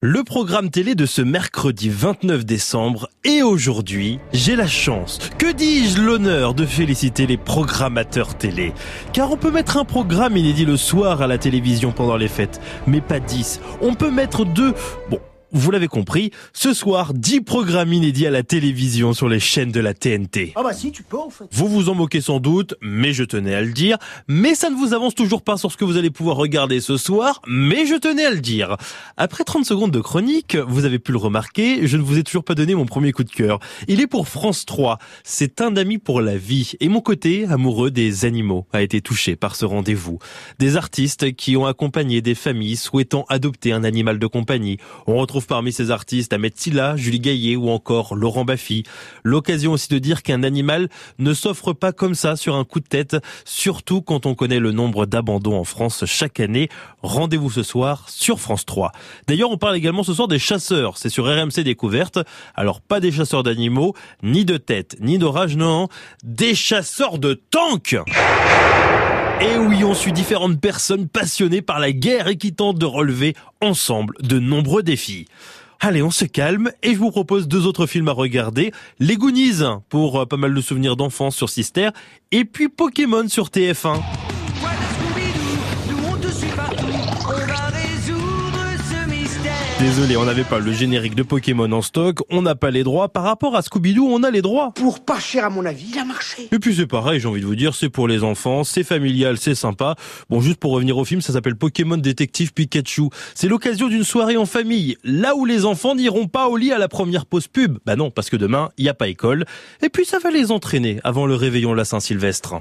Le programme télé de ce mercredi 29 décembre et aujourd'hui, j'ai la chance, que dis-je l'honneur de féliciter les programmateurs télé. Car on peut mettre un programme inédit le soir à la télévision pendant les fêtes, mais pas 10. On peut mettre deux, bon, vous l'avez compris, ce soir, 10 programmes inédits à la télévision sur les chaînes de la TNT. Ah bah si, tu peux en fait. Vous vous en moquez sans doute, mais je tenais à le dire. Mais ça ne vous avance toujours pas sur ce que vous allez pouvoir regarder ce soir, mais je tenais à le dire. Après 30 secondes de chronique, vous avez pu le remarquer, je ne vous ai toujours pas donné mon premier coup de cœur. Il est pour France 3. C'est un ami pour la vie. Et mon côté, amoureux des animaux, a été touché par ce rendez-vous. Des artistes qui ont accompagné des familles souhaitant adopter un animal de compagnie. On retrouve parmi ces artistes Ahmed Silla, Julie Gaillet ou encore Laurent Baffy. L'occasion aussi de dire qu'un animal ne s'offre pas comme ça sur un coup de tête, surtout quand on connaît le nombre d'abandons en France chaque année. Rendez-vous ce soir sur France 3. D'ailleurs, on parle également ce soir des chasseurs. C'est sur RMC Découverte. Alors pas des chasseurs d'animaux, ni de tête, ni d'orage, non. Des chasseurs de tanks et oui, on suit différentes personnes passionnées par la guerre et qui tentent de relever ensemble de nombreux défis. Allez, on se calme et je vous propose deux autres films à regarder. Les Goonies pour euh, pas mal de souvenirs d'enfance sur Sister et puis Pokémon sur TF1. Désolé, on n'avait pas le générique de Pokémon en stock, on n'a pas les droits. Par rapport à Scooby-Doo, on a les droits. Pour pas cher à mon avis, il a marché. Et puis c'est pareil, j'ai envie de vous dire, c'est pour les enfants, c'est familial, c'est sympa. Bon, juste pour revenir au film, ça s'appelle Pokémon Détective Pikachu. C'est l'occasion d'une soirée en famille, là où les enfants n'iront pas au lit à la première pause pub. Bah non, parce que demain, il n'y a pas école. Et puis ça va les entraîner avant le réveillon de la Saint-Sylvestre.